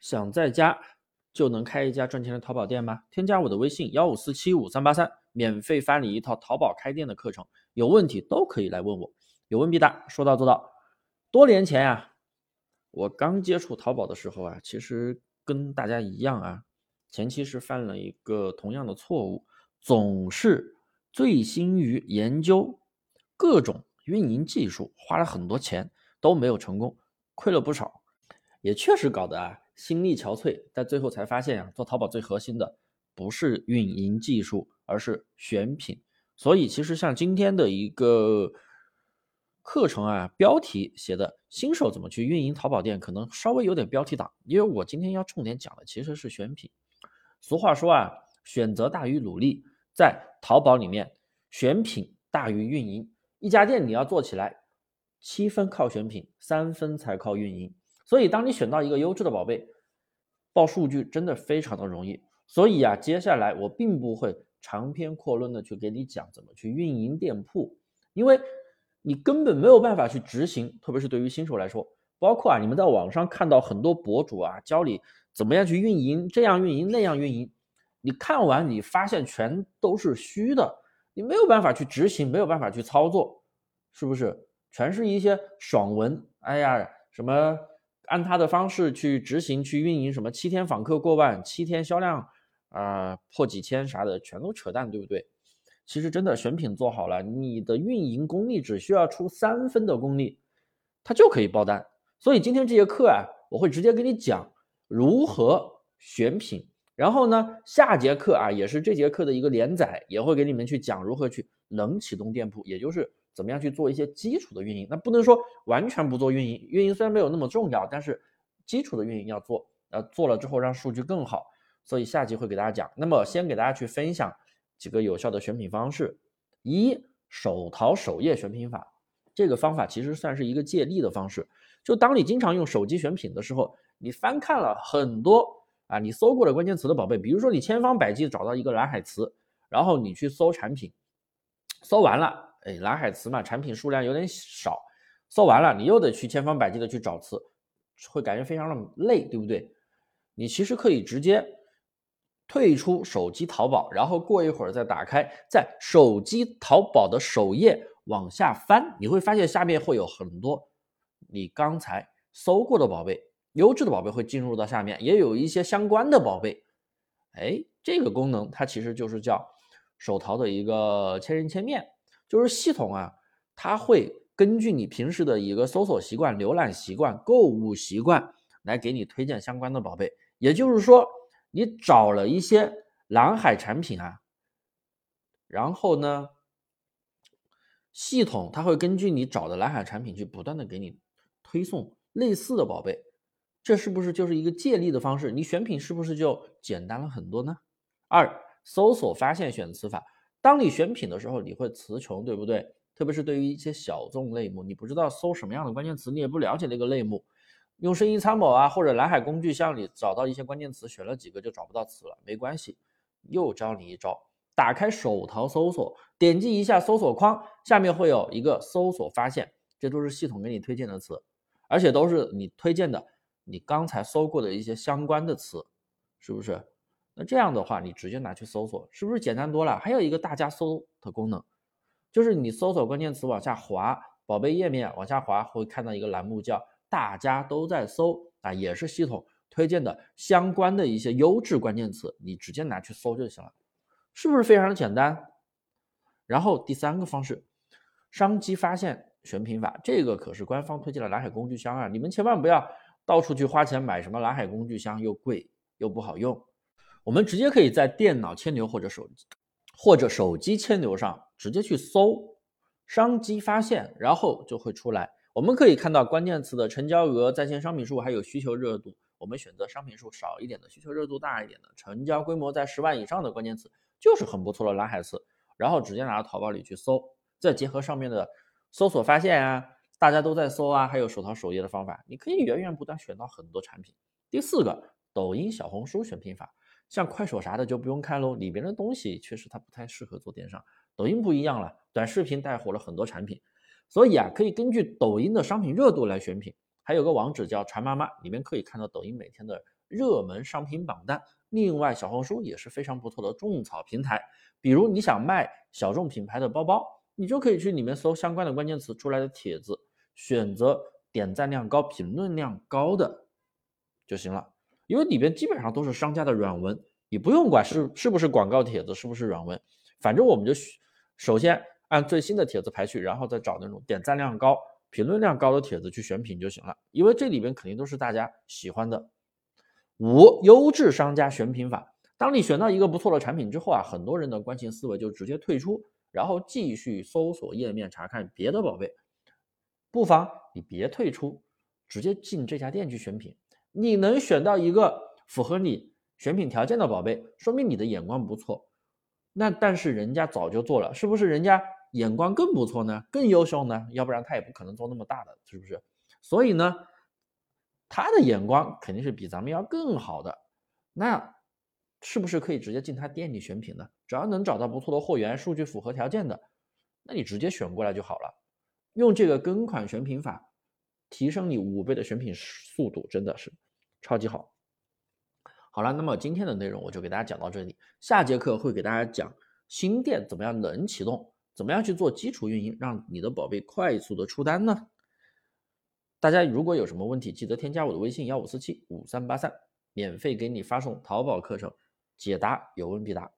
想在家就能开一家赚钱的淘宝店吗？添加我的微信幺五四七五三八三，免费发你一套淘宝开店的课程，有问题都可以来问我，有问必答，说到做到。多年前呀，我刚接触淘宝的时候啊，其实跟大家一样啊，前期是犯了一个同样的错误，总是醉心于研究各种运营技术，花了很多钱都没有成功，亏了不少，也确实搞得啊。心力憔悴，但最后才发现啊，做淘宝最核心的不是运营技术，而是选品。所以其实像今天的一个课程啊，标题写的“新手怎么去运营淘宝店”，可能稍微有点标题党，因为我今天要重点讲的其实是选品。俗话说啊，选择大于努力，在淘宝里面，选品大于运营。一家店你要做起来，七分靠选品，三分才靠运营。所以，当你选到一个优质的宝贝，报数据真的非常的容易。所以啊，接下来我并不会长篇阔论的去给你讲怎么去运营店铺，因为你根本没有办法去执行。特别是对于新手来说，包括啊，你们在网上看到很多博主啊教你怎么样去运营，这样运营那样运营，你看完你发现全都是虚的，你没有办法去执行，没有办法去操作，是不是？全是一些爽文。哎呀，什么？按他的方式去执行、去运营，什么七天访客过万、七天销量啊破几千啥的，全都扯淡，对不对？其实真的选品做好了，你的运营功力只需要出三分的功力，它就可以爆单。所以今天这节课啊，我会直接给你讲如何选品。然后呢，下节课啊，也是这节课的一个连载，也会给你们去讲如何去冷启动店铺，也就是。怎么样去做一些基础的运营？那不能说完全不做运营，运营虽然没有那么重要，但是基础的运营要做。呃，做了之后让数据更好。所以下集会给大家讲。那么先给大家去分享几个有效的选品方式。一手淘首页选品法，这个方法其实算是一个借力的方式。就当你经常用手机选品的时候，你翻看了很多啊你搜过的关键词的宝贝，比如说你千方百计找到一个蓝海词，然后你去搜产品，搜完了。哎，蓝海词嘛，产品数量有点少，搜完了，你又得去千方百计的去找词，会感觉非常的累，对不对？你其实可以直接退出手机淘宝，然后过一会儿再打开，在手机淘宝的首页往下翻，你会发现下面会有很多你刚才搜过的宝贝，优质的宝贝会进入到下面，也有一些相关的宝贝。哎，这个功能它其实就是叫手淘的一个千人千面。就是系统啊，它会根据你平时的一个搜索习惯、浏览习惯、购物习惯来给你推荐相关的宝贝。也就是说，你找了一些蓝海产品啊，然后呢，系统它会根据你找的蓝海产品去不断的给你推送类似的宝贝。这是不是就是一个借力的方式？你选品是不是就简单了很多呢？二、搜索发现选词法。当你选品的时候，你会词穷，对不对？特别是对于一些小众类目，你不知道搜什么样的关键词，你也不了解那个类目，用生意参谋啊，或者蓝海工具箱里找到一些关键词，选了几个就找不到词了，没关系，又教你一招，打开手淘搜索，点击一下搜索框，下面会有一个搜索发现，这都是系统给你推荐的词，而且都是你推荐的，你刚才搜过的一些相关的词，是不是？那这样的话，你直接拿去搜索，是不是简单多了？还有一个大家搜的功能，就是你搜索关键词往下滑，宝贝页面往下滑，会看到一个栏目叫“大家都在搜”，啊，也是系统推荐的相关的一些优质关键词，你直接拿去搜就行了，是不是非常的简单？然后第三个方式，商机发现选品法，这个可是官方推荐的蓝海工具箱啊，你们千万不要到处去花钱买什么蓝海工具箱，又贵又不好用。我们直接可以在电脑千牛或者手机或者手机千牛上直接去搜商机发现，然后就会出来。我们可以看到关键词的成交额、在线商品数，还有需求热度。我们选择商品数少一点的、需求热度大一点的、成交规模在十万以上的关键词，就是很不错的蓝海词。然后直接拿到淘宝里去搜，再结合上面的搜索发现啊，大家都在搜啊，还有手淘首页的方法，你可以源源不断选到很多产品。第四个，抖音、小红书选品法。像快手啥的就不用看喽，里边的东西确实它不太适合做电商。抖音不一样了，短视频带火了很多产品，所以啊，可以根据抖音的商品热度来选品。还有个网址叫馋妈妈，里面可以看到抖音每天的热门商品榜单。另外，小红书也是非常不错的种草平台。比如你想卖小众品牌的包包，你就可以去里面搜相关的关键词出来的帖子，选择点赞量高、评论量高的就行了。因为里边基本上都是商家的软文，你不用管是是不是广告帖子，是不是软文，反正我们就首先按最新的帖子排序，然后再找那种点赞量高、评论量高的帖子去选品就行了。因为这里边肯定都是大家喜欢的。五优质商家选品法，当你选到一个不错的产品之后啊，很多人的惯性思维就直接退出，然后继续搜索页面查看别的宝贝。不妨你别退出，直接进这家店去选品。你能选到一个符合你选品条件的宝贝，说明你的眼光不错。那但是人家早就做了，是不是人家眼光更不错呢？更优秀呢？要不然他也不可能做那么大的，是不是？所以呢？他的眼光肯定是比咱们要更好的，那是不是可以直接进他店里选品呢？只要能找到不错的货源，数据符合条件的，那你直接选过来就好了。用这个跟款选品法，提升你五倍的选品速度，真的是超级好。好了，那么今天的内容我就给大家讲到这里，下节课会给大家讲新店怎么样能启动，怎么样去做基础运营，让你的宝贝快速的出单呢？大家如果有什么问题，记得添加我的微信幺五四七五三八三，免费给你发送淘宝课程，解答有问必答。